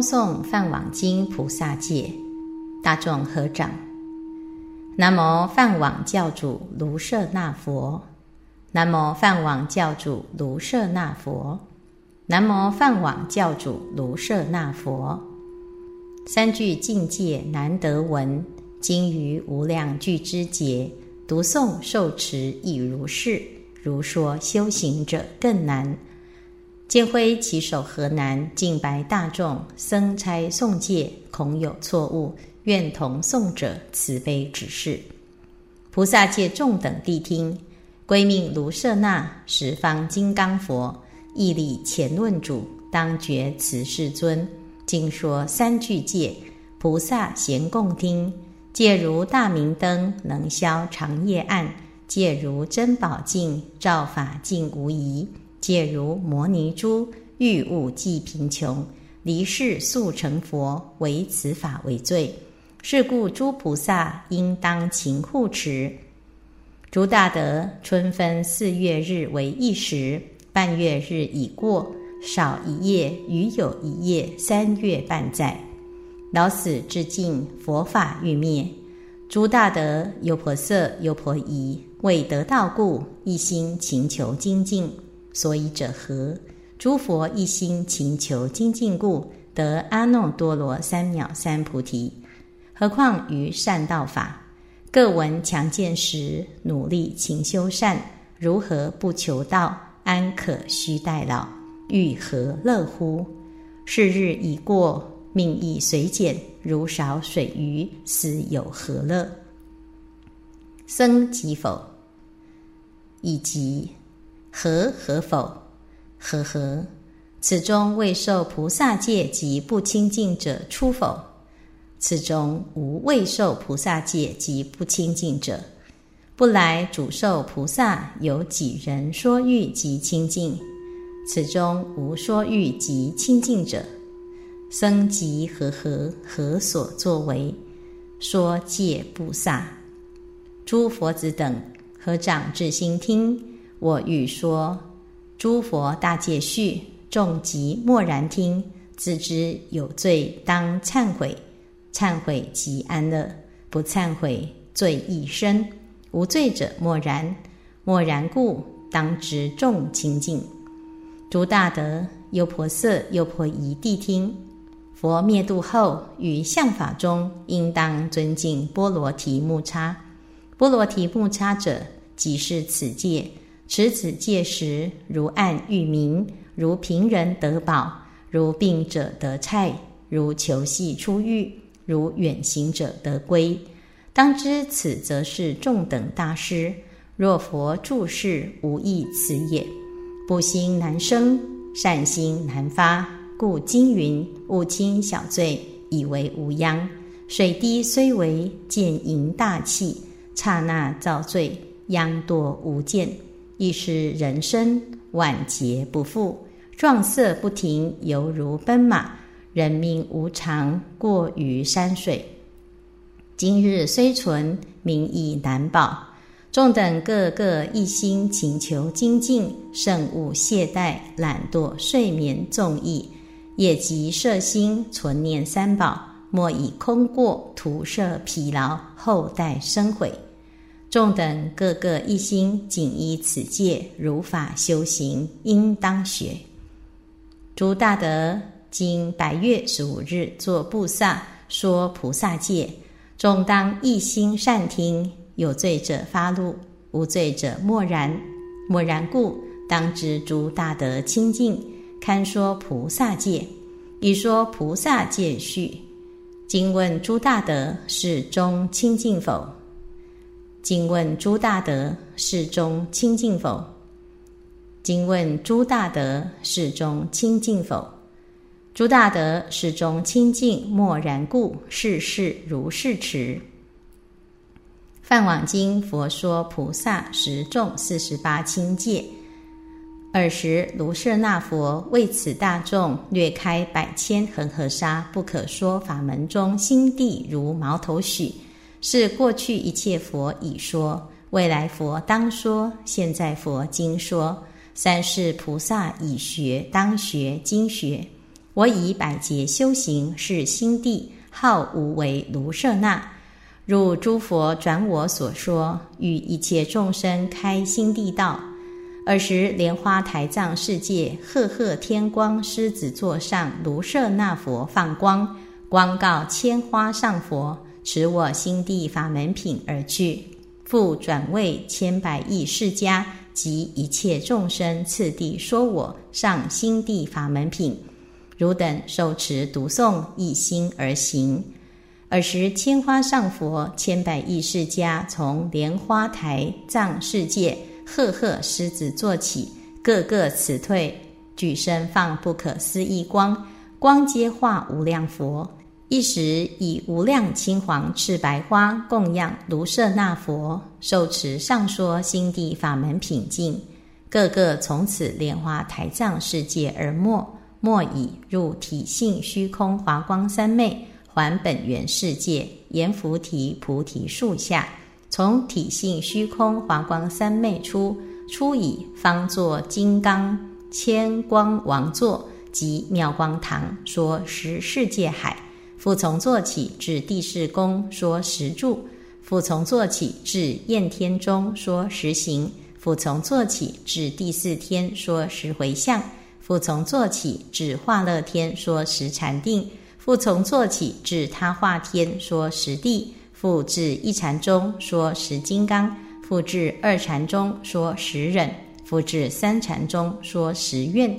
诵《梵网经》菩萨戒，大众合掌。南无梵网教主卢舍那佛，南无梵网教主卢舍那佛，南无梵网教主卢舍那佛。三句境界难得闻，今于无量具之节，读诵受持亦如是。如说修行者更难。见挥其手何难？敬白大众，僧差诵戒，恐有错误，愿同诵者慈悲指示。菩萨戒众等谛听，归命卢舍那十方金刚佛，义理前论主，当觉此世尊。经说三句戒，菩萨咸共听。戒如大明灯，能消长夜暗；戒如珍宝镜，照法镜无疑。解如摩尼珠，欲物济贫穷，离世速成佛，唯此法为最。是故诸菩萨应当勤护持。诸大德，春分四月日为一时，半月日已过，少一夜，余有一夜，三月半载。老死至尽，佛法欲灭。诸大德，优婆塞、优婆夷，为得道故，一心勤求精进。所以者何？诸佛一心勤求精进故，得阿耨多罗三藐三菩提。何况于善道法，各闻强健时，努力勤修善，如何不求道？安可须待老？欲何乐乎？是日已过，命亦随减，如少水鱼，死有何乐？僧即否？以及。何何否？何何？此中未受菩萨戒及不清净者出否？此中无未受菩萨戒及不清净者。不来主受菩萨有几人说欲及清净？此中无说欲及清净者。僧即何何何所作为？说戒不萨，诸佛子等合掌至心听。我欲说诸佛大戒序，众即默然听，自知有罪，当忏悔。忏悔即安乐，不忏悔罪亦深。无罪者默然，默然故当知众清净。诸大德，优婆塞、优婆夷谛听。佛灭度后，于相法中，应当尊敬波罗提木叉。波罗提木叉者，即是此戒。持此戒时，如暗遇明，如贫人得宝，如病者得菜，如求系出狱，如远行者得归。当知此则是众等大师。若佛注释，无益此也。不心难生，善心难发，故今云：勿轻小罪，以为无殃。水滴虽为见盈大器，刹那造罪，殃多无见。亦是人生晚节不复，壮色不停，犹如奔马。人命无常，过于山水。今日虽存，名亦难保。众等个个一心请求精进，慎勿懈怠懒惰睡眠纵意，业即摄心存念三宝，莫以空过徒设疲劳，后代生悔。众等个个一心，谨依此戒，如法修行，应当学。诸大德，今百月十五日作布萨，说菩萨戒，众当一心善听。有罪者发怒，无罪者默然。默然故，当知诸大德清净，堪说菩萨戒。已说菩萨戒序。今问诸大德，是中清净否？今问诸大德，世中清净否？今问诸大德，世中清净否？诸大德世中清净，默然故，世事如是持。梵网经佛说菩萨十众四十八清戒。尔时卢舍那佛为此大众略开百千恒河沙不可说法门中，心地如毛头许。是过去一切佛已说，未来佛当说，现在佛经说，三世菩萨已学，当学经学。我以百劫修行是心地，号无为卢舍那。入诸佛转我所说，与一切众生开心地道。尔时莲花台藏世界，赫赫天光狮子座上卢舍那佛放光，光告千花上佛，持我心地法门品而去，复转为千百亿世家及一切众生，次第说我上心地法门品。汝等受持读诵，一心而行。尔时，千花上佛、千百亿世家从莲花台藏世界，赫赫狮子坐起，个个辞退，举身放不可思议光，光皆化无量佛。一时以无量青黄赤白花供养卢舍那佛，受持上说心地法门品净，个个从此莲花台藏世界而没，没已入体性虚空华光三昧。还本源世界，阎浮提菩提树下，从体性虚空华光三昧出，出以方作金刚千光王座及妙光堂，说十世界海。复从坐起至地势宫，说十住；复从坐起至焰天中，说十行；复从坐起至第四天，说十回向；复从坐起至化乐天，说十禅定。复从坐起至他化天说十地，复至一禅中说十金刚，复至二禅中说十忍，复至三禅中说十愿，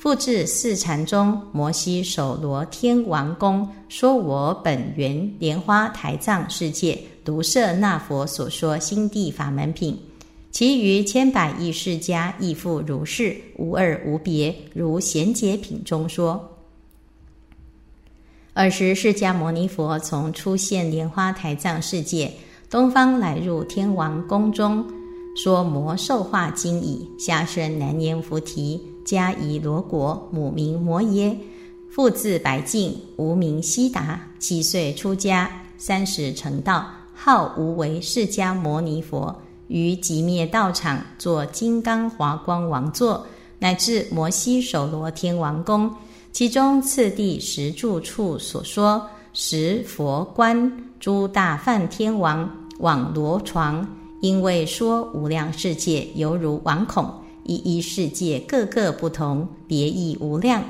复至四禅中摩西首罗天王宫说我本源莲花台藏世界独摄那佛所说心地法门品，其余千百亿世家亦复如是，无二无别，如贤劫品中说。尔时，释迦牟尼佛从出现莲花台藏世界东方来入天王宫中，说魔兽化经已，下生南阎浮提，迦夷罗国，母名摩耶，父字白净，无名悉达。七岁出家，三十成道，号无为释迦牟尼佛。于极灭道场，作金刚华光王座，乃至摩西首罗天王宫。其中次第十住处所说，十佛观诸大梵天王往罗床，因为说无量世界犹如王孔，一一世界各个不同，别异无量。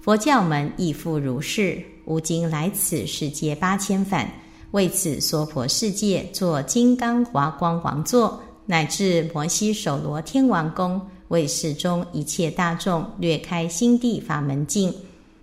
佛教门亦复如是。吾今来此世界八千返，为此娑婆世界作金刚华光王座，乃至摩西首罗天王宫。为世中一切大众略开心地法门境，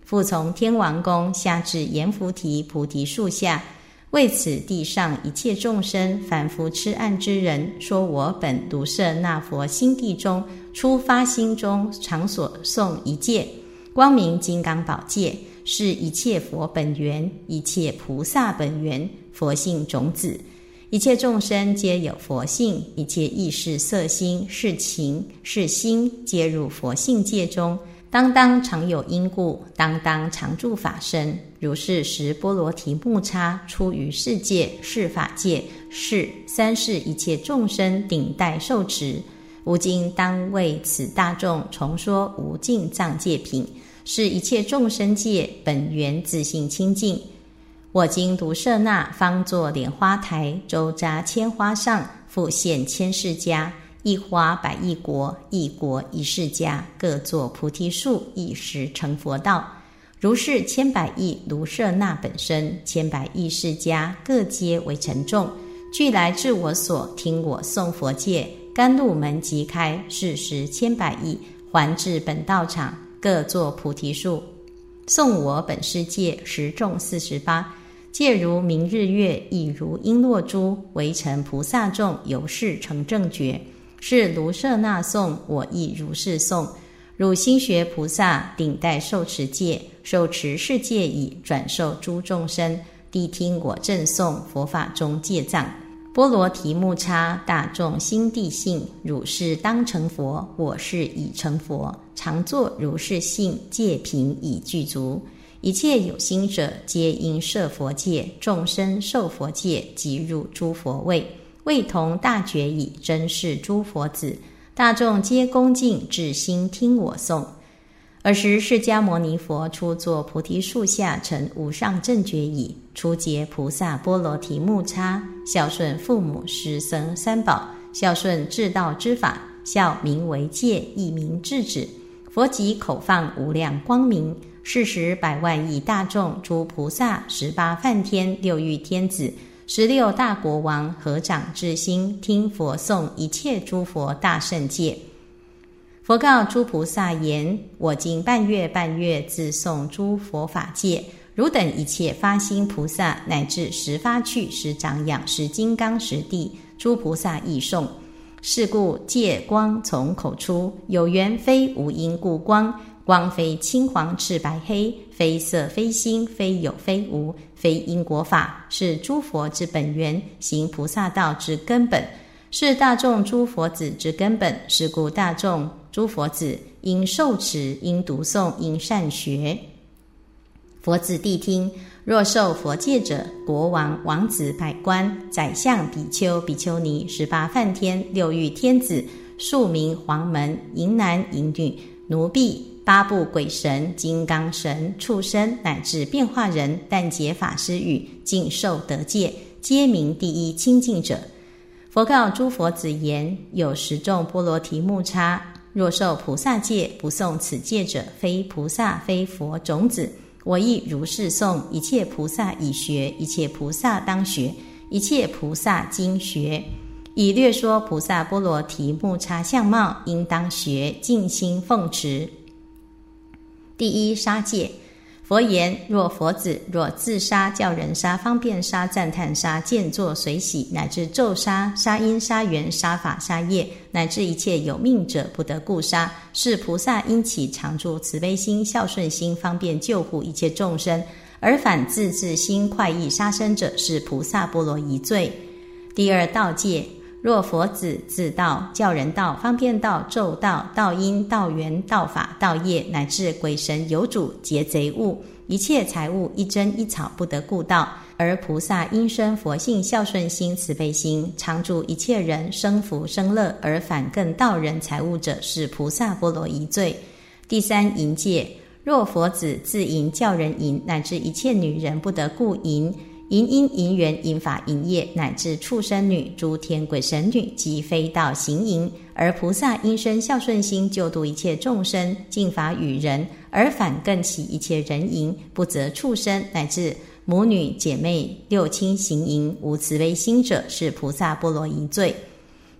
复从天王宫下至阎浮提菩提树下，为此地上一切众生凡夫痴暗之人，说我本独摄那佛心地中出发心中常所诵一戒，光明金刚宝戒，是一切佛本源，一切菩萨本源，佛性种子。一切众生皆有佛性，一切意识、色心、是情、是心，皆入佛性界中。当当常有因故，当当常住法身。如是时，波罗提木叉出于世界，是法界，是三世一切众生顶戴受持。吾今当为此大众重说无尽藏戒品，是一切众生界本源自性清净。我今独舍那方作莲花台，周匝千花上，复现千世家，一花百亿国，一国一世家，各作菩提树，一时成佛道。如是千百亿卢舍那本身，千百亿世家，各皆为沉众，俱来至我所听我诵佛戒，甘露门即开，是时千百亿还至本道场，各作菩提树，送我本世界十众四十八。戒如明日月，亦如璎珞珠，为成菩萨众，由是成正觉。是卢舍那颂，我亦如是颂。汝心学菩萨顶戴受持戒，受持是戒已，转受诸众生，谛听我正颂佛法中戒藏。波罗提木叉大众心地性，汝是当成佛，我是已成佛，常作如是性戒品已具足。一切有心者，皆应设佛戒，众生受佛戒，即入诸佛位，位同大觉已，真是诸佛子。大众皆恭敬至心听我诵。尔时，释迦牟尼佛出坐菩提树下，成无上正觉已。初结菩萨波罗提木叉，孝顺父母师僧三宝，孝顺至道之法，孝名为戒，亦名制止。佛即口放无量光明，是时百万亿大众，诸菩萨、十八梵天、六欲天子、十六大国王合掌至心，听佛诵一切诸佛大圣戒。佛告诸菩萨言：“我今半月半月自诵诸佛法界，汝等一切发心菩萨，乃至十发趣、十长养、十金刚、十地，诸菩萨亦诵。是故戒光从口出，有缘非无因故光，光非青黄赤白黑，非色非心，非有非无，非因果法，是诸佛之本源，行菩萨道之根本，是大众诸佛子之根本。是故大众。”诸佛子应受持，应读诵，应善学。佛子谛听：若受佛戒者，国王、王子、百官、宰相、比丘、比丘尼、十八梵天、六欲天子、庶民、黄门、淫男、淫女、奴婢、八部鬼神、金刚神、畜生，乃至变化人，但解法师语，尽受得戒，皆名第一清净者。佛告诸佛子言：有十众波罗提木叉。若受菩萨戒不诵此戒者，非菩萨非佛种子。我亦如是诵一切菩萨已学，一切菩萨当学，一切菩萨经学，以略说菩萨波罗提木叉相貌，应当学，尽心奉持。第一杀戒。佛言：若佛子若自杀，叫人杀，方便杀，赞叹杀，见作随喜，乃至咒杀、杀因、杀缘、杀法、杀业，乃至一切有命者，不得故杀。是菩萨因起常住慈悲心、孝顺心，方便救护一切众生，而反自自心快意杀生者，是菩萨波罗夷罪。第二道戒。若佛子自道教人道方便道咒道道因道缘道法道业乃至鬼神有主劫贼物一切财物一针一草不得故道，而菩萨因生佛性孝顺心慈悲心常助一切人生福生乐而反更道人财物者是菩萨波罗夷罪。第三淫戒，若佛子自淫教人淫乃至一切女人不得故淫。淫因淫缘淫法淫业，乃至畜生女、诸天鬼神女及非道行淫，而菩萨因生孝顺心，救度一切众生，尽法与人，而反更起一切人淫，不择畜生，乃至母女姐妹六亲行淫，无慈悲心者，是菩萨波罗夷罪。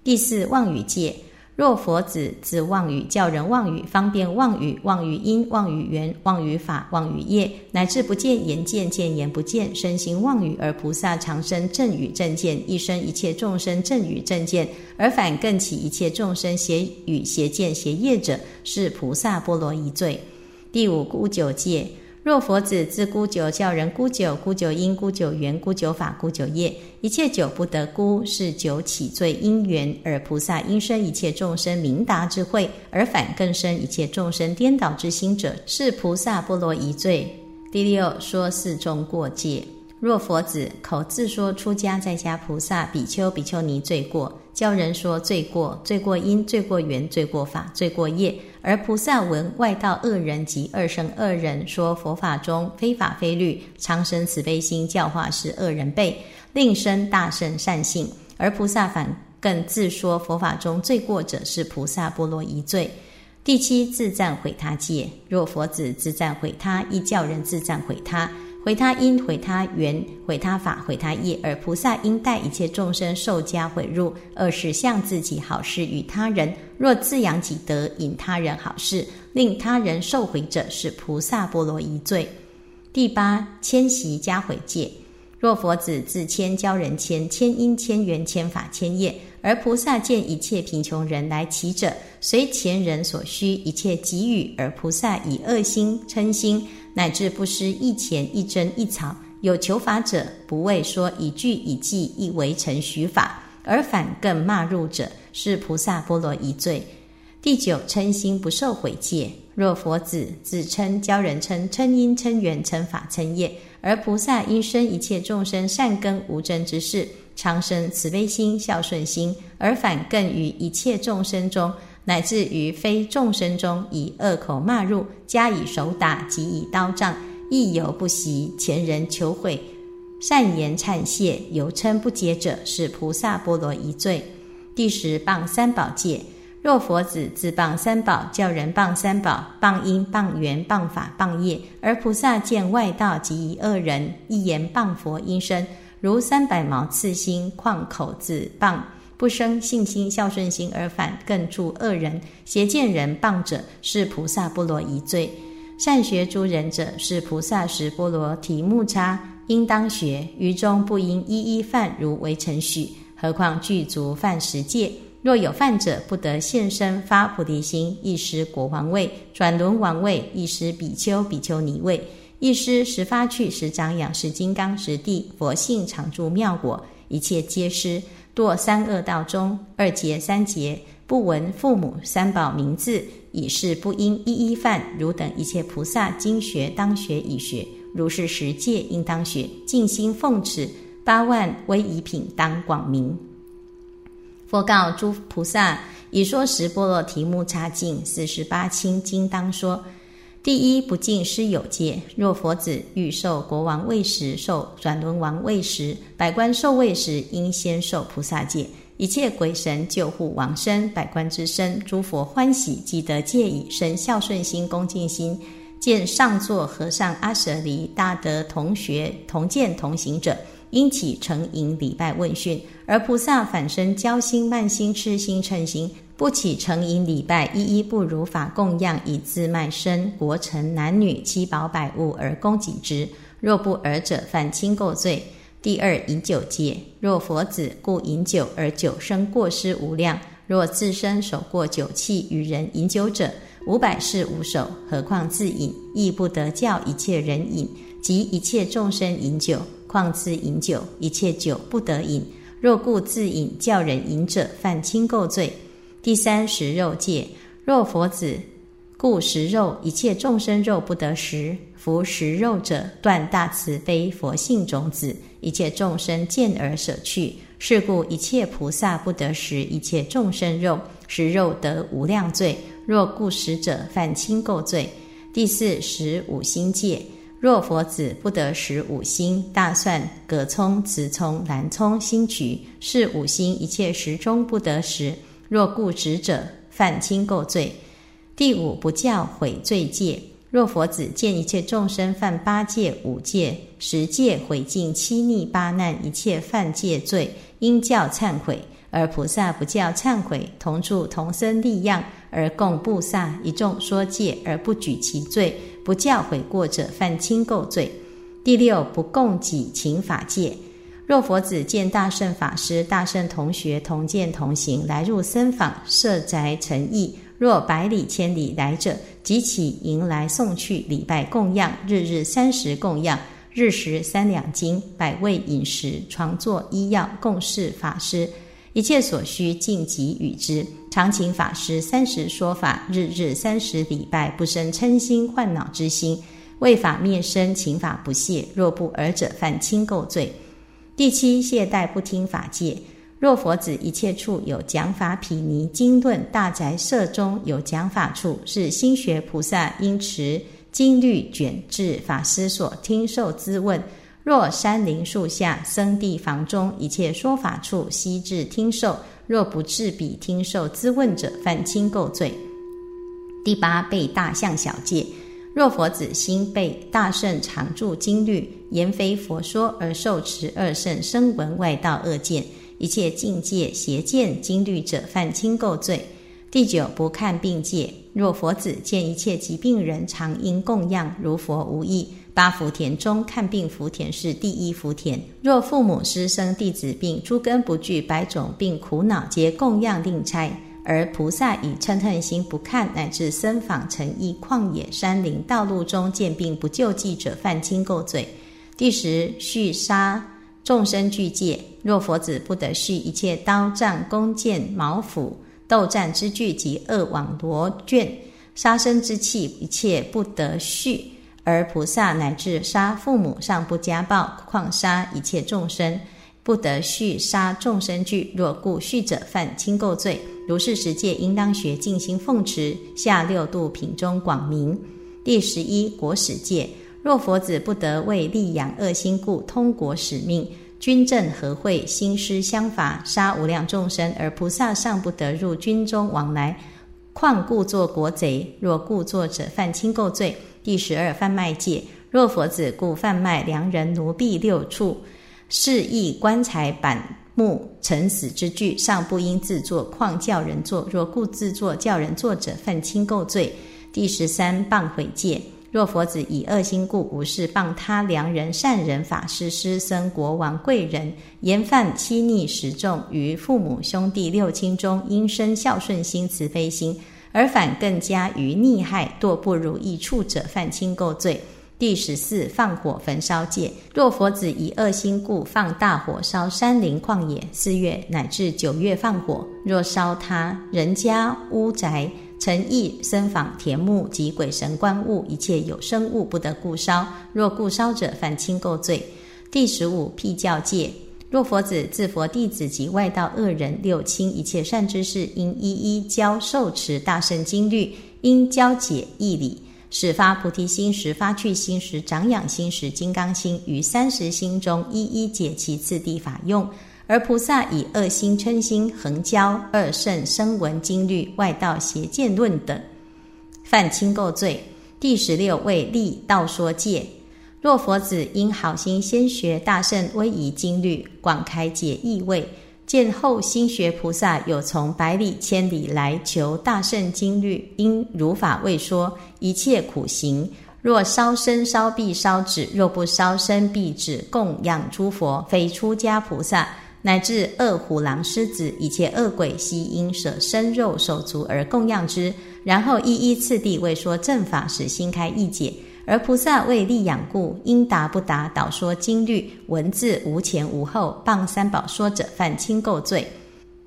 第四妄语戒。若佛子自妄语，教人妄语，方便妄语，妄语因，妄语缘，妄语法，妄语业，乃至不见言见，见言不见，身心妄语，而菩萨常生正语正见，一生一切众生正语正见，而反更起一切众生邪语邪见邪业者，是菩萨波罗夷罪。第五故九戒。若佛子自孤酒教人孤酒，孤酒因，孤酒缘，孤酒法，孤酒业，一切酒不得孤，是酒起罪因缘，而菩萨因生一切众生明达智慧，而反更生一切众生颠倒之心者，是菩萨波罗夷罪。第六说四众过戒。若佛子口自说出家在家菩萨比丘比丘尼罪过，教人说罪过，罪过因，罪过缘，罪过法，罪过业，而菩萨闻外道恶人及二生恶人说佛法中非法非律，常生慈悲心教化是恶人辈，令生大圣善性，而菩萨反更自说佛法中罪过者是菩萨波罗夷罪。第七自赞毁他戒，若佛子自赞毁他，亦教人自赞毁他。毁他因，毁他缘，毁他法，毁他业，而菩萨应待一切众生受加毁入。二是向自己好事与他人，若自养己德，引他人好事，令他人受毁者，是菩萨波罗夷罪。第八迁徙加毁戒。若佛子自谦教人谦，谦因谦缘谦法谦业，而菩萨见一切贫穷人来乞者，随前人所需一切给予，而菩萨以恶心嗔心。乃至不施一钱一针一草，有求法者，不为说一句一记一为成许法，而反更骂入者，是菩萨波罗夷罪。第九嗔心不受毁戒。若佛子自称教人称称因称缘称法称业，而菩萨因生一切众生善根无争之事，常生慈悲心孝顺心，而反更于一切众生中乃至于非众生中，以恶口骂入，加以手打，及以刀杖，亦犹不息。前人求悔，善言忏谢，犹称不解者，是菩萨波罗一罪。第十棒三宝戒。若佛子自谤三宝，叫人谤三宝，谤因、谤缘、谤法、谤业，而菩萨见外道及一恶人，一言谤佛因身，如三百毛刺心，况口自谤，不生信心、孝顺心，而反更助恶人，邪见人谤者，是菩萨波罗一罪。善学诸人者，是菩萨十波罗提木叉，应当学，于中不应一一犯，如为程序，何况具足犯十戒。若有犯者，不得现身发菩提心，一失国王位，转轮王位，一失比丘、比丘尼位，一失十发趣，十长养，十金刚，十地佛性常住妙果，一切皆失。堕三恶道中，二劫三劫，不闻父母三宝名字，以是不应一一犯。汝等一切菩萨经学当学已学，如是十戒应当学，尽心奉持八万威仪品当广明。佛告诸菩萨：以说十波罗提木叉净四十八清经当说。第一不敬师有戒。若佛子欲受国王位时，受转轮王位时，百官受位时，应先受菩萨戒。一切鬼神救护王身，百官之身，诸佛欢喜，即得戒已，生孝顺心、恭敬心。见上座和尚阿舍离大德同学同见同行者。因起承迎礼拜问讯，而菩萨反生骄心慢心痴心嗔心，不起承迎礼拜，一一不如法供养，以自卖身国臣男女七宝百物而供给之。若不尔者，犯轻垢罪。第二饮酒戒，若佛子故饮酒而酒生过失无量，若自身手过酒器，与人饮酒者五百世无守，何况自饮，亦不得教一切人饮，及一切众生饮酒。况自饮酒，一切酒不得饮。若故自饮，教人饮者，犯轻垢罪。第三食肉戒，若佛子故食肉，一切众生肉不得食。夫食肉者，断大慈悲佛性种子，一切众生见而舍去。是故一切菩萨不得食一切众生肉，食肉得无量罪。若故食者，犯轻垢罪。第四食五心戒。若佛子不得食五星大蒜、葛葱、紫葱、南葱、新菊，是五星一切食中不得食。若故执者，犯轻垢罪。第五不教毁罪戒。若佛子见一切众生犯八戒、五戒、十戒，毁尽七逆八难一切犯戒罪，应教忏悔。而菩萨不教忏悔，同住同生利样，而供布萨一众说戒，而不举其罪。不教悔过者，犯轻垢罪。第六，不供给请法戒。若佛子见大圣法师、大圣同学同见同行来入僧坊设宅诚意，若百里千里来者，即起迎来送去礼拜供养，日日三十供养，日食三两金，百味饮食，床坐医药，供事法师。一切所需尽给与之，常请法师三十说法，日日三十礼拜，不生嗔心患恼之心，为法灭身，请法不懈。若不尔者，犯轻垢罪。第七，懈怠不听法戒。若佛子一切处有讲法毗尼经论，大宅舍中有讲法处，是心学菩萨应持经律卷至法师所听受之问。若山林树下、僧地房中一切说法处，悉至听受；若不至彼听受咨问者，犯轻垢罪。第八被大象小戒。若佛子心被大圣常住经律言非佛说而受持二圣声闻外道恶见，一切境界邪见经律者，犯轻垢罪。第九不看病戒。若佛子见一切疾病人常因供养，如佛无异。八福田中看病福田是第一福田。若父母师生弟子病诸根不具百种病苦恼皆供养令差，而菩萨以嗔恨心不看，乃至僧坊城邑旷野山林道路中见病不救济者，犯轻垢罪。第十续杀众生具戒。若佛子不得续一切刀杖弓箭矛斧斗战之具及恶网罗卷杀生之器，一切不得续。而菩萨乃至杀父母尚不家暴，况杀一切众生？不得续杀众生具。若故续者，犯轻垢罪。如是十戒，应当学静心奉持。下六度品中广明。第十一国使戒。若佛子不得为利养恶心故通国使命，军政和会，兴师相伐，杀无量众生，而菩萨尚不得入军中往来，况故作国贼？若故作者，犯轻垢罪。第十二贩卖戒。若佛子故贩卖良人奴婢六处，示意棺材板木陈死之具，尚不应自作，况叫人作？若故自作叫人作者，犯轻垢罪。第十三谤毁戒。若佛子以恶心故无事谤他良人、善人、法师、师僧、国王、贵人，言犯欺逆十众，于父母兄弟六亲中，应生孝顺心、慈悲心，而反更加于逆害堕不如意处者，犯轻垢罪。第十四放火焚烧戒。若佛子以恶心故放大火烧山林旷野，四月乃至九月放火，若烧他人家屋宅。诚意僧坊田木及鬼神观物一切有生物不得故烧，若故烧者犯轻垢罪。第十五辟教戒：若佛子自佛弟子及外道恶人六亲一切善知识，应一一教受持大圣经律，应教解义理，始发菩提心时发去心时长养心时金刚心，于三十心中一一解其次第法用。而菩萨以恶心嗔心横交二圣声闻经律外道邪见论等，犯轻垢罪。第十六位立道说戒：若佛子因好心先学大圣威仪经律，广开解意味，见后心学菩萨有从百里千里来求大圣经律，因如法未说，一切苦行。若烧身烧臂烧纸，若不烧身臂纸供养诸佛，非出家菩萨。乃至恶虎狼狮子一切恶鬼，悉因舍身肉手足而供养之，然后一一次第为说正法，使心开意解。而菩萨为利养故，应答不答，导说经律文字无前无后，谤三宝说者，犯轻垢罪。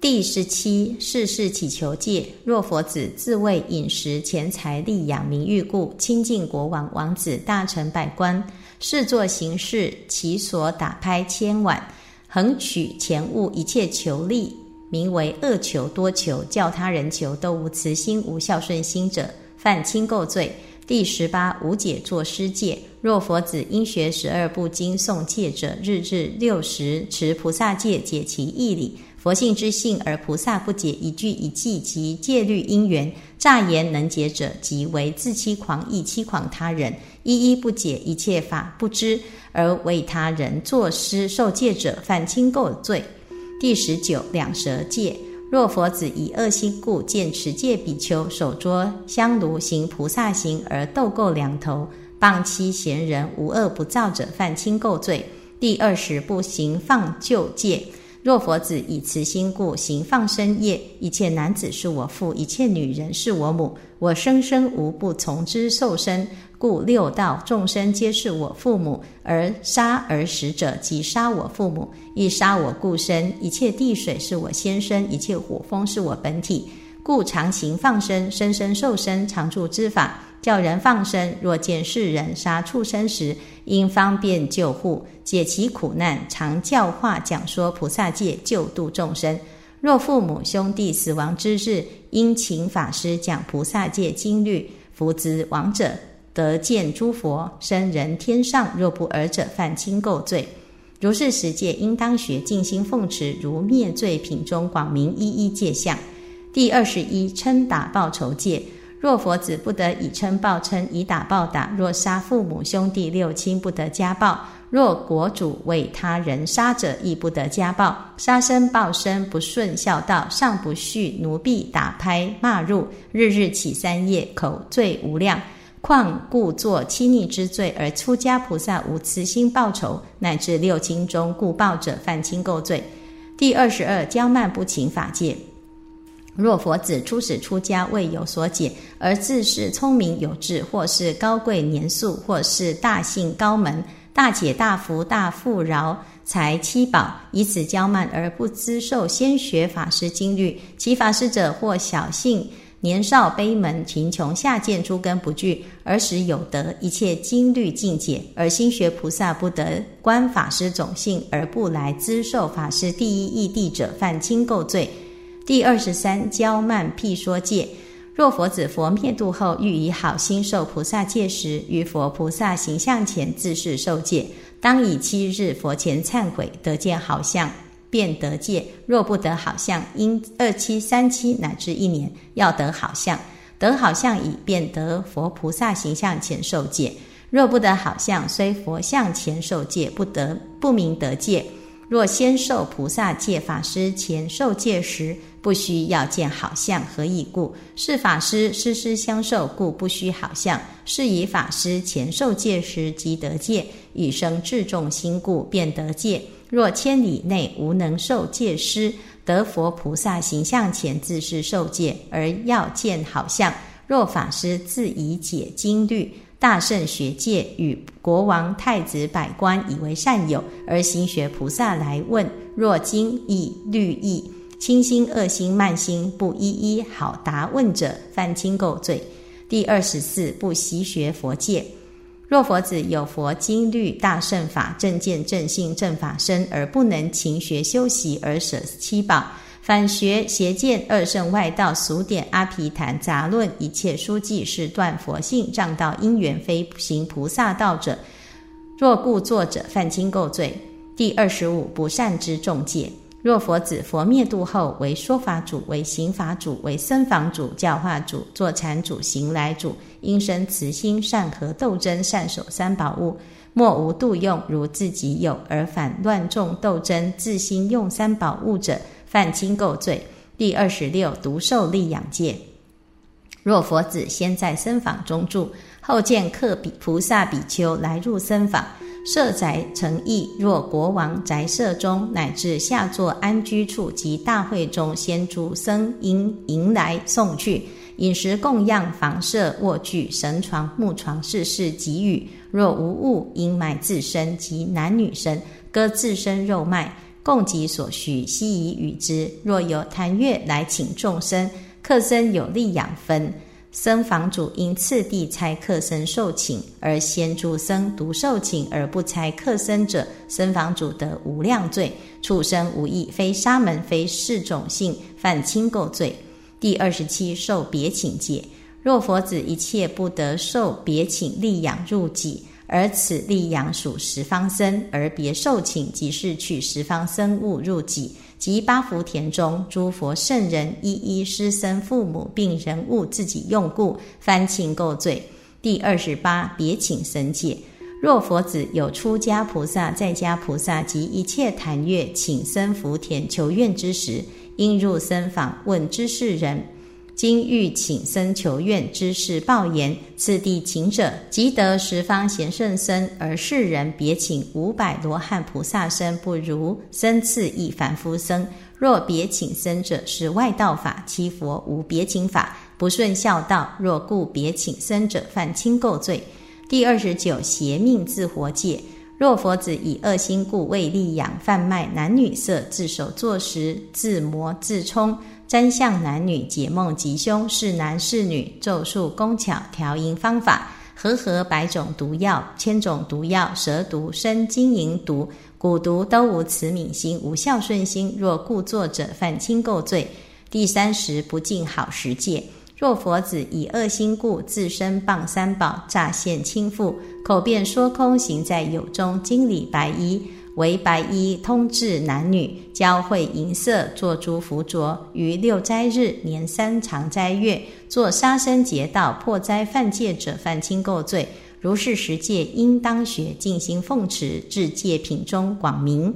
第十七世事祈求戒：若佛子自为饮食钱财利养名誉故，亲近国王王子大臣百官，视作行事，其所打拍千碗。横取钱物，一切求利，名为恶求多求，叫他人求都无慈心、无孝顺心者，犯轻垢罪。第十八无解作师戒。若佛子应学十二部经诵戒者，日日六时持菩萨戒，解其义理。佛性之性，而菩萨不解一句一偈及戒律因缘，诈言能解者，即为自欺狂亦，欺诳他人。一一不解一切法不知。而为他人作诗受戒者，犯轻垢罪。第十九两舌戒：若佛子以恶心故，见持戒比丘手捉香炉行菩萨行而斗垢两头，谤欺贤人无恶不造者，犯轻垢罪。第二十不行放旧戒：若佛子以慈心故行放生业，一切男子是我父，一切女人是我母，我生生无不从之受生。故六道众生皆是我父母，而杀而食者即杀我父母，亦杀我故身。一切地水是我先生，一切火风是我本体。故常行放生，生生受生，常住之法，叫人放生。若见世人杀畜生时，应方便救护，解其苦难，常教化讲说菩萨戒，救度众生。若父母兄弟死亡之日，应请法师讲菩萨戒经律，福子亡者。得见诸佛生人天上，若不尔者，犯轻垢罪。如是十戒，应当学静心奉持，如灭罪品中广明一一戒相。第二十一称打报仇戒：若佛子不得以称报称，以打报打。若杀父母兄弟六亲，不得家暴；若国主为他人杀者，亦不得家暴。杀生报身，不顺孝道，尚不恤奴婢，打拍骂入，日日起三夜，口罪无量。况故作欺逆之罪，而出家菩萨无慈心报仇，乃至六亲中故报者，犯亲垢罪。第二十二骄慢不勤法戒。若佛子初始出家未有所解，而自是聪明有智，或是高贵年数，或是大姓高门、大解大福、大富饶财七宝，以此骄慢而不知受先学法师经律，其法师者或小姓。年少悲门，贫穷下贱，诸根不具，而使有德，一切经律尽解，而心学菩萨不得观法师种性，而不来资受法师第一义谛者，犯轻垢罪。第二十三，骄慢辟说戒。若佛子佛灭度后，欲以好心受菩萨戒时，于佛菩萨形象前自是受戒，当以七日佛前忏悔，得见好相，便得戒。若不得好相，因二七、三七乃至一年，要得好相。得好相以，便得佛菩萨形象前受戒。若不得好相，虽佛像前受戒，不得不明得戒。若先受菩萨戒，法师前受戒时。不需要见好相，何以故？是法师师师相授，故不需好相。是以法师前受戒时即得戒，以生至重心故，便得戒。若千里内无能受戒师，得佛菩萨形象前自是受戒，而要见好相。若法师自以解经律，大圣学界，与国王、太子、百官以为善友，而行学菩萨来问：若经义律义。轻心、恶心、慢心，不一一好答问者，犯轻垢罪。第二十四，不习学佛戒。若佛子有佛经律、大圣法、正见、正信、正法身，而不能勤学修习，而舍七宝，反学邪见、二圣外道、俗典、阿毗昙、杂论，一切书记，是断佛性、障道因缘，非行菩萨道者。若故作者，犯轻垢罪。第二十五，不善之众戒。若佛子佛灭度后，为说法主，为行法主，为僧房主、教化主、坐禅主、行来主，应生慈心，善和斗争，善守三宝物，莫无度用，如自己有，而反乱众斗争，自心用三宝物者，犯轻垢罪。第二十六，独受利养戒。若佛子先在僧房中住，后见客比菩萨比丘来入僧房。设宅成邑，若国王宅舍中，乃至下座安居处及大会中，先诸僧迎迎来送去，饮食供养，房舍卧具神床木床，事事给予。若无物，应买自身及男女身，割自身肉脉，供给所需，悉以与之。若有檀月来请众生，客僧有力养分。僧房主因次第差客僧受请，而先诸僧独受请而不差客僧者，僧房主得无量罪。畜生无益，非沙门，非是种性，犯轻垢罪。第二十七，受别请戒。若佛子一切不得受别请利养入己，而此力养属十方僧，而别受请即是取十方僧物入己。及八福田中诸佛圣人一一师生父母并人物自己用故翻请垢罪。第二十八别请僧戒。若佛子有出家菩萨、在家菩萨及一切坛月请僧福田求愿之时，应入僧房问知事人。今欲请僧求愿之事报言，次第请者，即得十方贤圣僧。而世人别请五百罗汉菩萨身，不如僧次一凡夫僧。若别请僧者，是外道法，其佛无别请法，不顺孝道。若故别请僧者，犯轻垢罪。第二十九邪命自活戒。若佛子以恶心故，为利养贩卖男女色，自手作食，自磨自冲。瞻向男女解梦吉凶是男是女咒术工巧调音方法和合百种毒药千种毒药蛇毒生金银毒蛊毒都无慈悯心无孝顺心若故作者犯轻垢罪第三十不敬好时戒若佛子以恶心故自身谤三宝诈现轻负口辩说空行在有中经理白衣。为白衣通治男女，教会银色，作诸服着。于六斋日、年三长斋月，作杀生劫道、破灾犯戒者，犯轻垢罪。如是十戒，应当学，尽心奉持，至戒品中广明。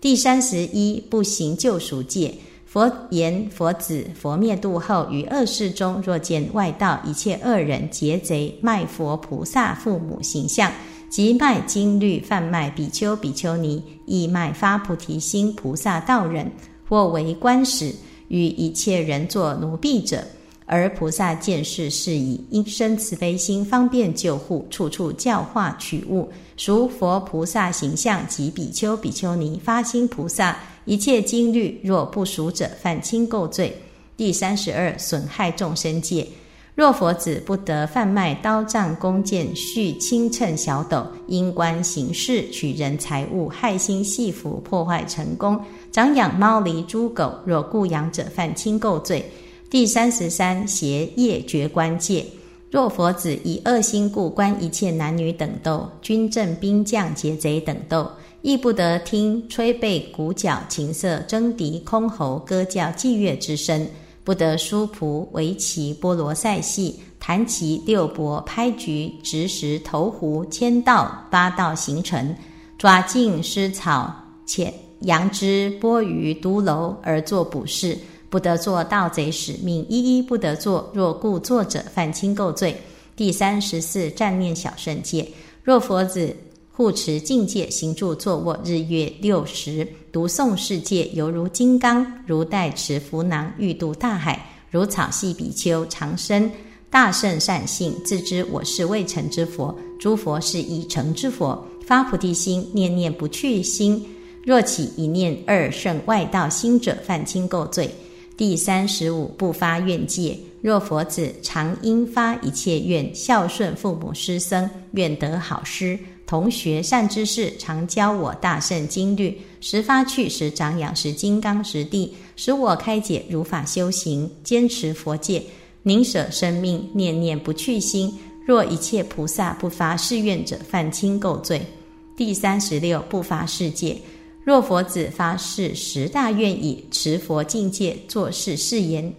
第三十一，不行救赎戒。佛言：佛子，佛灭度后，于恶世中，若见外道一切恶人劫贼卖佛菩萨父母形象。即卖金律贩卖比丘、比丘尼，亦卖发菩提心菩萨道人，或为官使，与一切人作奴婢者。而菩萨见是是以因生慈悲心，方便救护，处处教化取物。属佛菩萨形象及比丘、比丘尼发心菩萨，一切经律若不熟者，犯轻垢罪。第三十二，损害众生戒。若佛子不得贩卖刀杖弓箭，蓄轻秤小斗，因官行事，取人财物，害心戏服，破坏成功，长养猫狸猪狗，若故养者，犯轻垢罪。第三十三，邪业绝官戒。若佛子以恶心故观一切男女等斗，军政兵将劫贼等斗，亦不得听吹贝鼓角琴瑟征笛箜篌歌教伎乐之声。不得书仆、围棋、波罗赛戏、弹棋、六博、拍局、执石、投壶、签道、八道行程、抓镜、施草、遣羊脂、剥鱼、独楼而作卜事，不得做盗贼使命，一一不得做。若故作者，犯轻垢罪。第三十四，战念小圣戒。若佛子。护持境界，行住坐卧，日月六时，读诵世界，犹如金刚，如带持浮囊，欲渡大海，如草系比丘，长生大圣善性，自知我是未成之佛，诸佛是已成之佛，发菩提心，念念不去心。若起一念二圣外道心者，犯轻垢罪。第三十五，不发愿戒。若佛子常应发一切愿，孝顺父母师僧，愿得好师。同学善知识常教我大圣经律，时发去，时长养，时金刚实地，使我开解如法修行，坚持佛戒，宁舍生命，念念不去心。若一切菩萨不发誓愿者，犯轻垢罪。第三十六不发誓戒。若佛子发誓十大愿以持佛境界，作是誓言。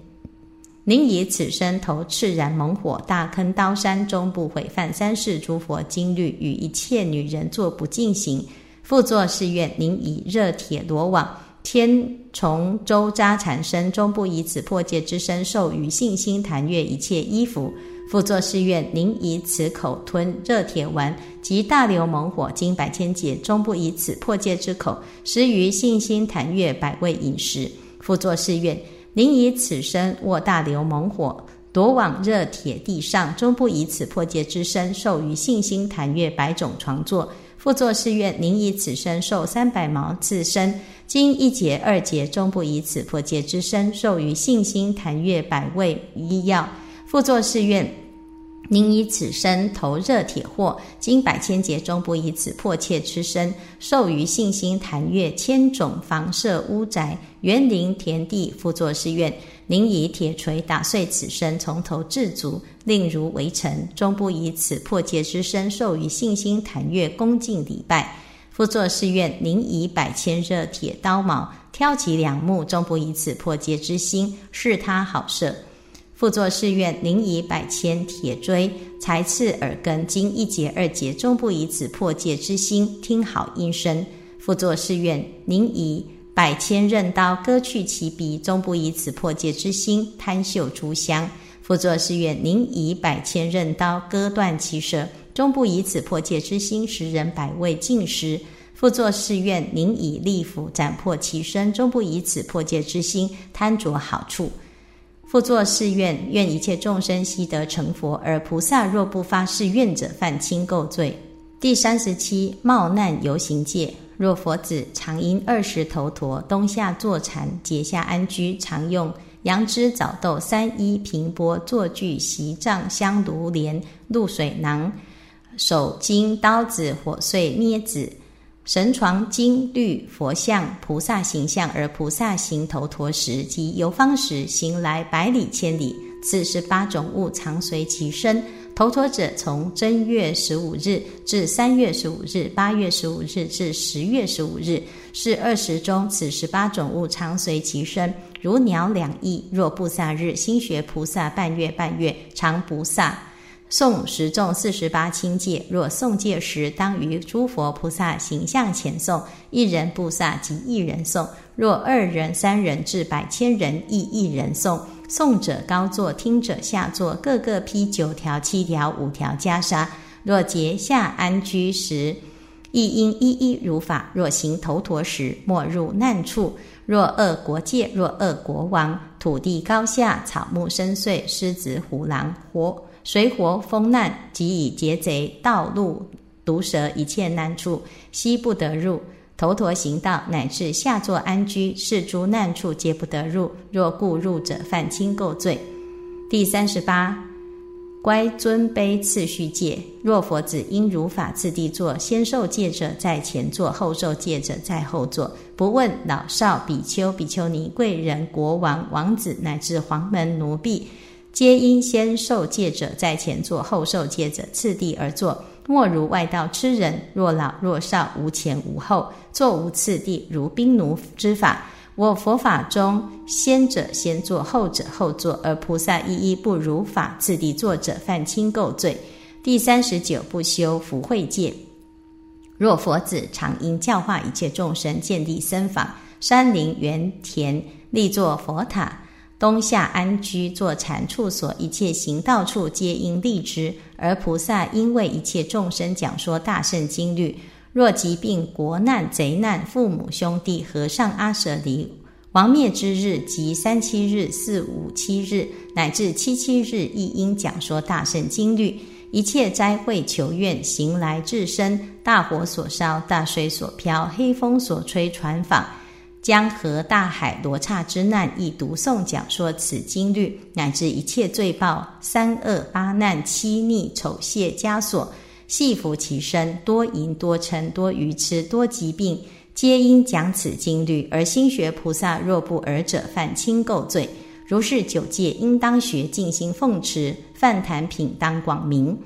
您以此身投炽然猛火大坑刀山终，不毁犯三世诸佛经律，与一切女人作不尽行。复作誓愿：您以热铁罗网天虫周扎缠身，终不以此破戒之身受于信心檀月一切衣服。复作誓愿：您以此口吞热铁丸及大流猛火经百千劫，终不以此破戒之口食于信心檀月百味饮食。复作誓愿。您以此身卧大流猛火，夺往热铁地上，终不以此破戒之身受于信心弹阅百种床座。复作誓愿：您以此身受三百毛刺身，经一劫二劫，终不以此破戒之身受于信心弹阅百味医药。复作誓愿。宁以此身投热铁货，经百千劫终不以此迫切之身受于信心檀月千种房舍屋宅园林田地，复作誓愿：宁以铁锤打碎此身，从头至足，令如为尘，终不以此迫切之身受于信心檀月恭敬礼拜。复作誓愿：宁以百千热铁刀矛挑起两目，终不以此迫切之心是他好色。复作誓愿：宁以百千铁锥裁刺耳根，经一节二节，终不以此破戒之心听好音声。复作誓愿：宁以百千刃刀割去其鼻，终不以此破戒之心贪嗅诸香。复作誓愿：宁以百千刃刀割断其舌，终不以此破戒之心食人百味尽食。复作誓愿：宁以利斧斩破其身，终不以此破戒之心贪着好处。复作誓愿：愿一切众生悉得成佛，而菩萨若不发誓愿者，犯轻垢罪。第三十七冒难游行戒：若佛子常因二十头陀冬夏坐禅，节下安居，常用杨枝枣豆三衣平钵坐具席帐香炉莲露水囊手巾刀子火碎镊子。神床金律佛像菩萨形象，而菩萨行头陀时及游方时，行来百里千里。此十八种物常随其身。头陀者，从正月十五日至三月十五日，八月十五日至十月十五日，是二十中。此十八种物常随其身，如鸟两翼。若不萨日，心学菩萨半月半月常不萨。诵十众四十八清戒，若诵戒时，当于诸佛菩萨形象前诵，一人菩萨即一人诵；若二人、三人至百千人，亦一人诵。诵者高坐，听者下坐，各个披九条、七条、五条袈裟。若结下安居时，亦应一一如法。若行头陀时，莫入难处。若恶国界，若恶国王，土地高下，草木深邃，狮子虎狼活。水火风难，即以劫贼、盗路、毒蛇一切难处，悉不得入。头陀行道，乃至下座安居，是诸难处皆不得入。若故入者，犯轻垢罪。第三十八，乖尊卑次序戒。若佛子应如法次第坐，先受戒者在前坐，后受戒者在后坐。不问老少、比丘、比丘尼、贵人、国王、王子，乃至黄门奴婢，皆因先受戒者在前座，后受戒者次第而坐。莫如外道痴人，若老若少，无前无后，坐无次第，如兵奴之法。我佛法中，先者先坐，后者后坐，而菩萨一一不如法次第坐者，犯轻垢罪。第三十九，不修福慧戒。若佛子常应教化一切众生，建立僧坊、山林、园田，立作佛塔。冬夏安居，作禅处所，一切行道处皆应立之。而菩萨应为一切众生讲说大圣经律。若疾病、国难、贼难、父母兄弟、和尚、阿舍离、亡灭之日，及三七日、四五七日，乃至七七日，亦应讲说大圣经律。一切灾会求愿，行来至身，大火所烧，大水所漂，黑风所吹，传访。江河大海罗刹之难，亦读诵讲说此经律，乃至一切罪报三恶八难七逆丑亵枷锁，系服其身，多淫多嗔多愚痴多疾病，皆因讲此经律而心学菩萨。若不尔者，犯轻垢罪。如是九戒，应当学静心奉持，饭坛品当广明。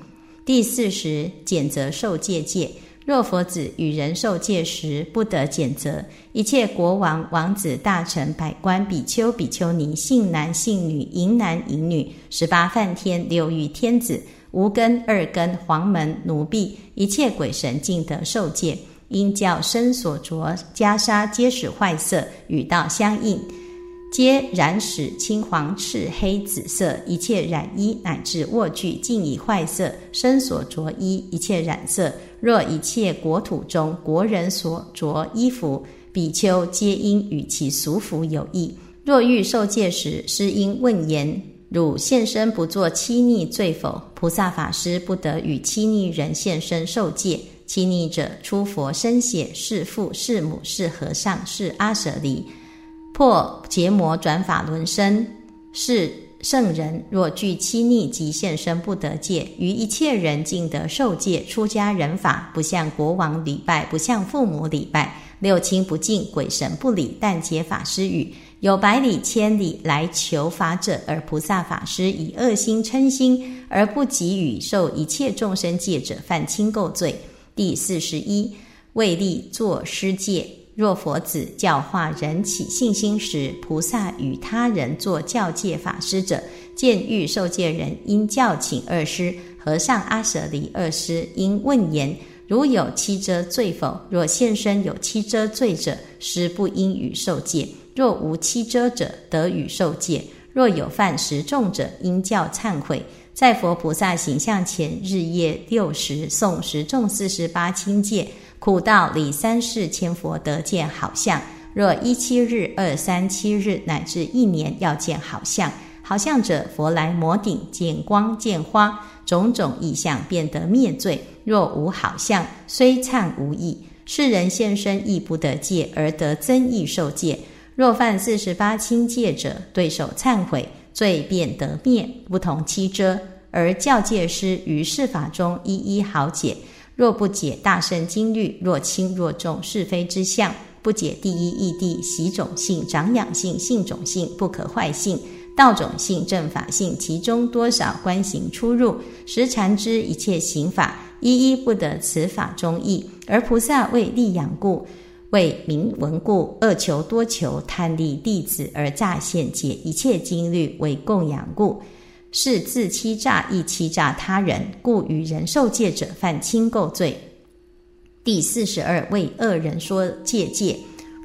第四十减则受戒戒。若佛子与人受戒时，不得减责。一切国王、王子、大臣、百官、比丘、比丘尼，性男、性女，淫男、淫女，十八梵天、六欲天子，无根、二根、黄门、奴婢，一切鬼神，尽得受戒。因教身所着袈裟，皆使坏色，与道相应。皆染使青黄赤黑紫色，一切染衣乃至卧具，尽以坏色。身所着衣，一切染色。若一切国土中国人所着衣服，比丘皆应与其俗服有异。若欲受戒时，师应问言：汝现身不作欺逆罪否？菩萨法师不得与欺逆人现身受戒。欺逆者，出佛身血，是父是母是和尚是阿舍离。破结魔转法轮身是圣人，若具欺逆即现身不得戒，于一切人尽得受戒。出家人法不向国王礼拜，不向父母礼拜，六亲不敬，鬼神不理，但结法师语。有百里千里来求法者，而菩萨法师以恶心嗔心而不给予受一切众生戒者，犯轻垢罪。第四十一，为立作施戒。若佛子教化人起信心时，菩萨与他人做教戒法师者，见欲受戒人，应教请二师和尚阿舍离二师，应问言：如有七遮罪否？若现身有七遮罪者，师不应与受戒；若无七遮者，得与受戒。若有犯十重者，应教忏悔。在佛菩萨形象前，日夜六时诵十重四十八清戒。苦道里三世千佛得见好相，若一七日、二三七日乃至一年要见好相，好相者佛来摩顶见光见花，种种异相便得灭罪。若无好相，虽忏无益。世人现身亦不得戒，而得增益受戒。若犯四十八轻戒者，对手忏悔，罪便得灭，不同七遮。而教戒师于世法中一一好解。若不解大圣经律，若轻若重是非之相，不解第一义谛习种性、长养性、性种性、不可坏性、道种性、正法性，其中多少观行出入，实禅之一切行法，一一不得此法中意。而菩萨为利养故，为名闻故，恶求多求，贪利弟子而诈现解一切经律为供养故。是自欺诈，亦欺诈他人，故与人受戒者犯轻垢罪。第四十二为恶人说戒戒，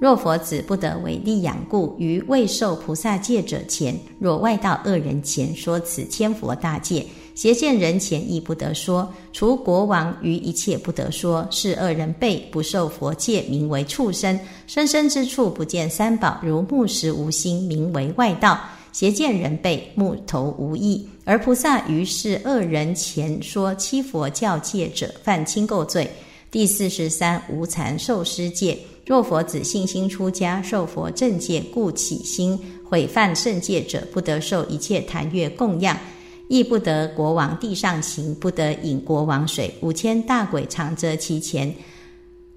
若佛子不得为利养故，于未受菩萨戒者前，若外道恶人前说此千佛大戒，邪见人前亦不得说。除国王于一切不得说。是恶人辈不受佛戒，名为畜生。生生之处不见三宝，如木石无心，名为外道。邪见人辈木头无益，而菩萨于是恶人前说七佛教戒者，犯轻垢罪。第四十三无残受施戒，若佛子信心出家，受佛正戒，故起心毁犯圣戒者，不得受一切坛乐供养，亦不得国王地上行，不得饮国王水。五千大鬼常遮其前。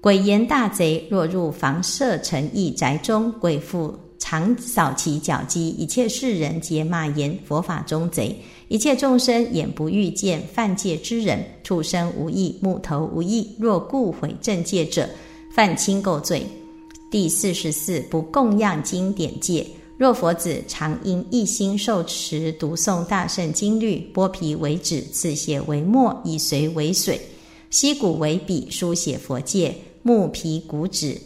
鬼言大贼若入房舍城邑宅中，鬼妇常扫其脚迹。一切世人皆骂言佛法中贼。一切众生眼不欲见犯戒之人，畜生无益，木头无益。若故毁正戒者。犯轻垢罪，第四十四不供养经典戒。若佛子常因一心受持读诵大圣经律，剥皮为纸，刺血为墨，以髓为水，吸骨为笔，书写佛戒。木皮骨纸，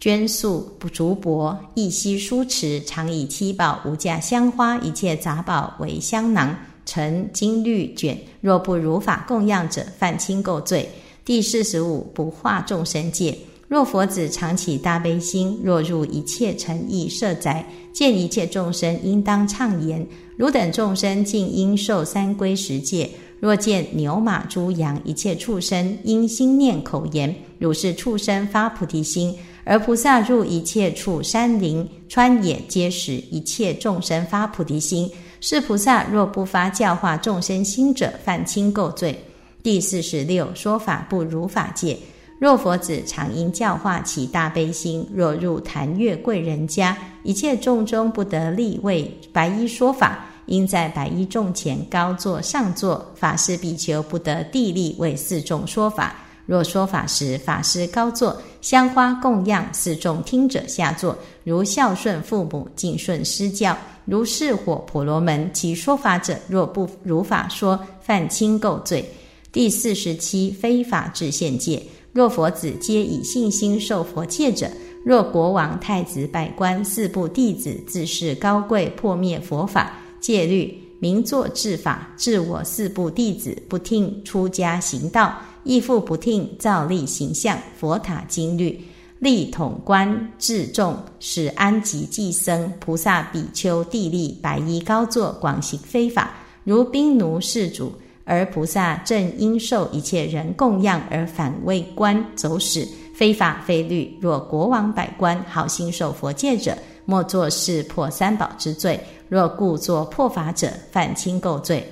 绢素竹帛，一息书持，常以七宝无价香花一切杂宝为香囊，成金律卷。若不如法供养者，犯轻垢罪。第四十五不化众生戒。若佛子常起大悲心，若入一切诚意设宅，见一切众生，应当畅言：汝等众生尽应受三归十戒。若见牛马猪羊一切畜生，应心念口言：汝是畜生发菩提心。而菩萨入一切处山林川野，皆使一切众生发菩提心。是菩萨若不发教化众生心者，犯轻垢罪。第四十六说法不如法界。若佛子常因教化其大悲心，若入坛月贵人家，一切众中不得立位白衣说法，应在白衣众前高坐上座。法师比丘不得地立为四众说法。若说法时，法师高坐，香花供养，四众听者下座，如孝顺父母，敬顺师教，如是火婆罗门。其说法者，若不如法说，犯轻垢罪。第四十七非法制现戒。若佛子皆以信心受佛戒者，若国王、太子、百官、四部弟子自恃高贵，破灭佛法戒律，名作治法，治我四部弟子不听出家行道，亦复不听造立形象佛塔经律，立统官治众，使安吉寄僧菩萨比丘地利白衣高坐，广行非法，如兵奴士主。而菩萨正因受一切人供养，而反为官走使，非法非律。若国王百官好心受佛戒者，莫作是破三宝之罪；若故作破法者，犯轻垢罪。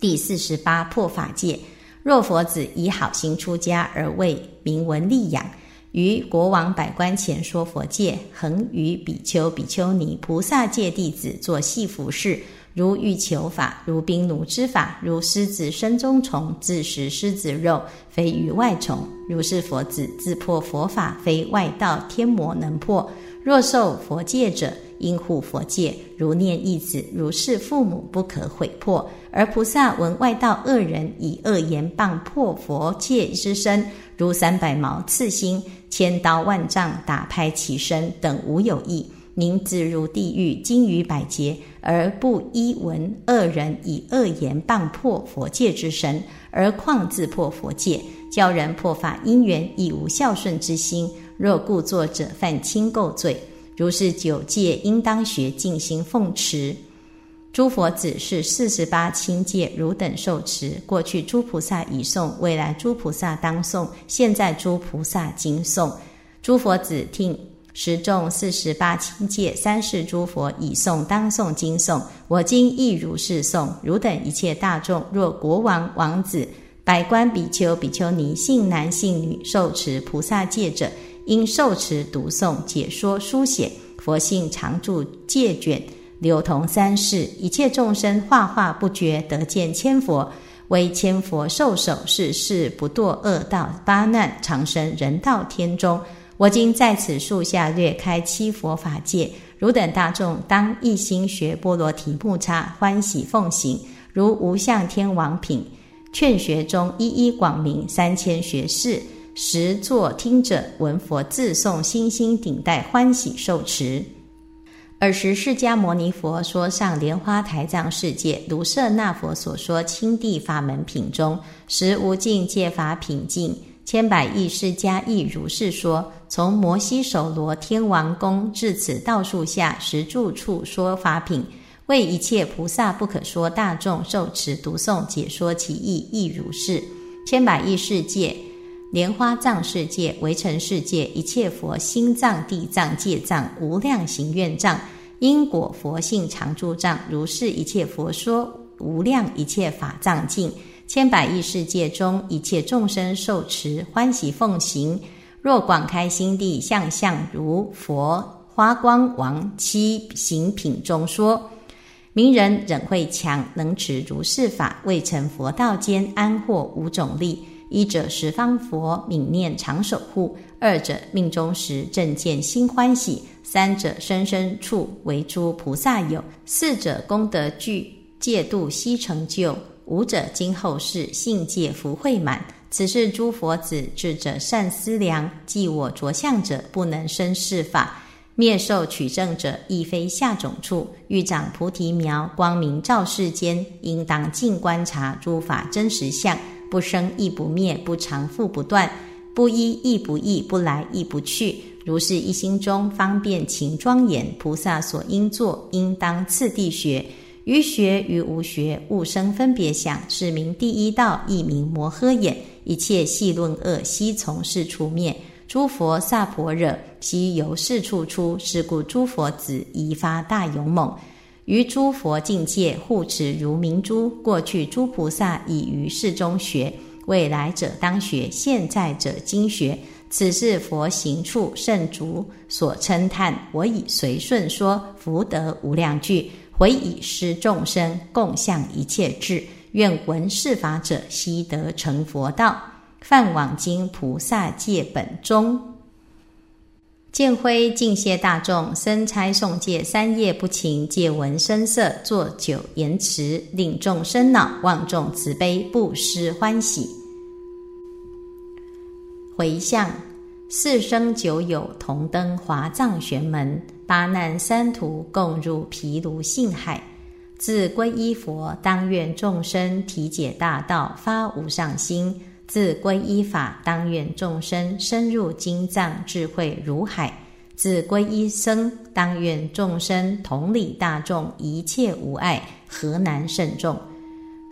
第四十八破法戒。若佛子以好心出家而为名闻利养，于国王百官前说佛戒，恒于比丘、比丘尼、菩萨戒弟子做戏服饰。如欲求法，如兵奴之法，如狮子身中虫，自食狮子肉，非于外虫。如是佛子自破佛法，非外道天魔能破。若受佛戒者，应护佛戒，如念一子，如是父母，不可毁破。而菩萨闻外道恶人以恶言谤破佛戒之身，如三百矛刺心，千刀万丈打拍其身，等无有益。宁自入地狱，经于百劫，而不依闻恶人以恶言谤破佛戒之身，而况自破佛戒，教人破法因缘，亦无孝顺之心。若故作者犯轻垢罪。如是九戒，应当学静心奉持。诸佛子是四十八轻戒，汝等受持。过去诸菩萨已诵，未来诸菩萨当诵，现在诸菩萨今诵。诸佛子听。十众四十八清戒，三世诸佛已诵当诵经诵，我今亦如是诵。汝等一切大众，若国王、王子、百官、比丘、比丘尼，信男信女，受持菩萨戒者，应受持读诵解说书写佛性常住戒卷，流通三世，一切众生化化不绝，得见千佛，为千佛受手，世世不堕恶道八难，长生人道天中。我今在此树下略开七佛法界，汝等大众当一心学波罗提木叉，欢喜奉行。如无相天王品劝学中一一广明三千学士，实作听者闻佛自诵，心心顶戴欢喜受持。尔时释迦牟尼佛说上莲花台藏世界，卢舍那佛所说清地法门品中，实无尽戒法品境。千百亿释迦亦如是说：从摩西首罗天王宫至此道树下十住处说法品，为一切菩萨不可说大众受持读诵解说其意，亦如是。千百亿世界莲花藏世界、围城世界、一切佛心藏、地藏、界藏、无量行愿藏、因果佛性常住藏，如是一切佛说无量一切法藏境，千百亿世界中一切众生受持欢喜奉行。若广开心地，相相如佛花光王七行品中说。名人忍会强，能持如是法，未成佛道间安获五种利。一者十方佛泯念常守护；二者命中时正见心欢喜；三者生生处为诸菩萨有；四者功德具戒度悉成就；五者今后世信戒福慧满。此是诸佛子智者善思量：即我着相者不能生是法。灭受取证者，亦非下种处。欲长菩提苗，光明照世间，应当尽观察诸法真实相，不生亦不灭，不常复不断，不依亦不异，不来亦不去。如是一心中方便勤庄严，菩萨所应作，应当次第学。于学于无学，勿生分别想。是名第一道，亦名摩诃眼。一切细论恶，悉从是处灭。诸佛萨婆惹，悉由是处出。是故诸佛子宜发大勇猛，于诸佛境界护持如明珠。过去诸菩萨已于世中学，未来者当学，现在者今学。此是佛行处圣足所称叹。我以随顺说福德无量具，回以施众生，共向一切智。愿闻是法者，悉得成佛道。梵网经菩萨戒本中，建辉敬谢大众，生差送戒三夜不勤，戒闻声色，作酒言辞，令众生恼，望众慈悲，不失欢喜。回向四生九友同登华藏玄门，八难三途共入毗卢性海。自皈依佛，当愿众生体解大道，发无上心。自皈依法，当愿众生深入经藏，智慧如海；自皈依僧，当愿众生同理大众，一切无碍，何难甚重？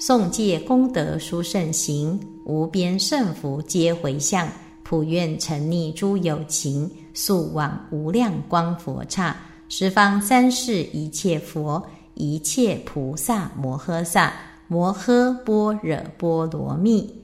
诵戒功德殊胜行，无边胜福皆回向，普愿沉溺诸有情，速往无量光佛刹。十方三世一切佛，一切菩萨摩诃萨摩诃般若波罗蜜。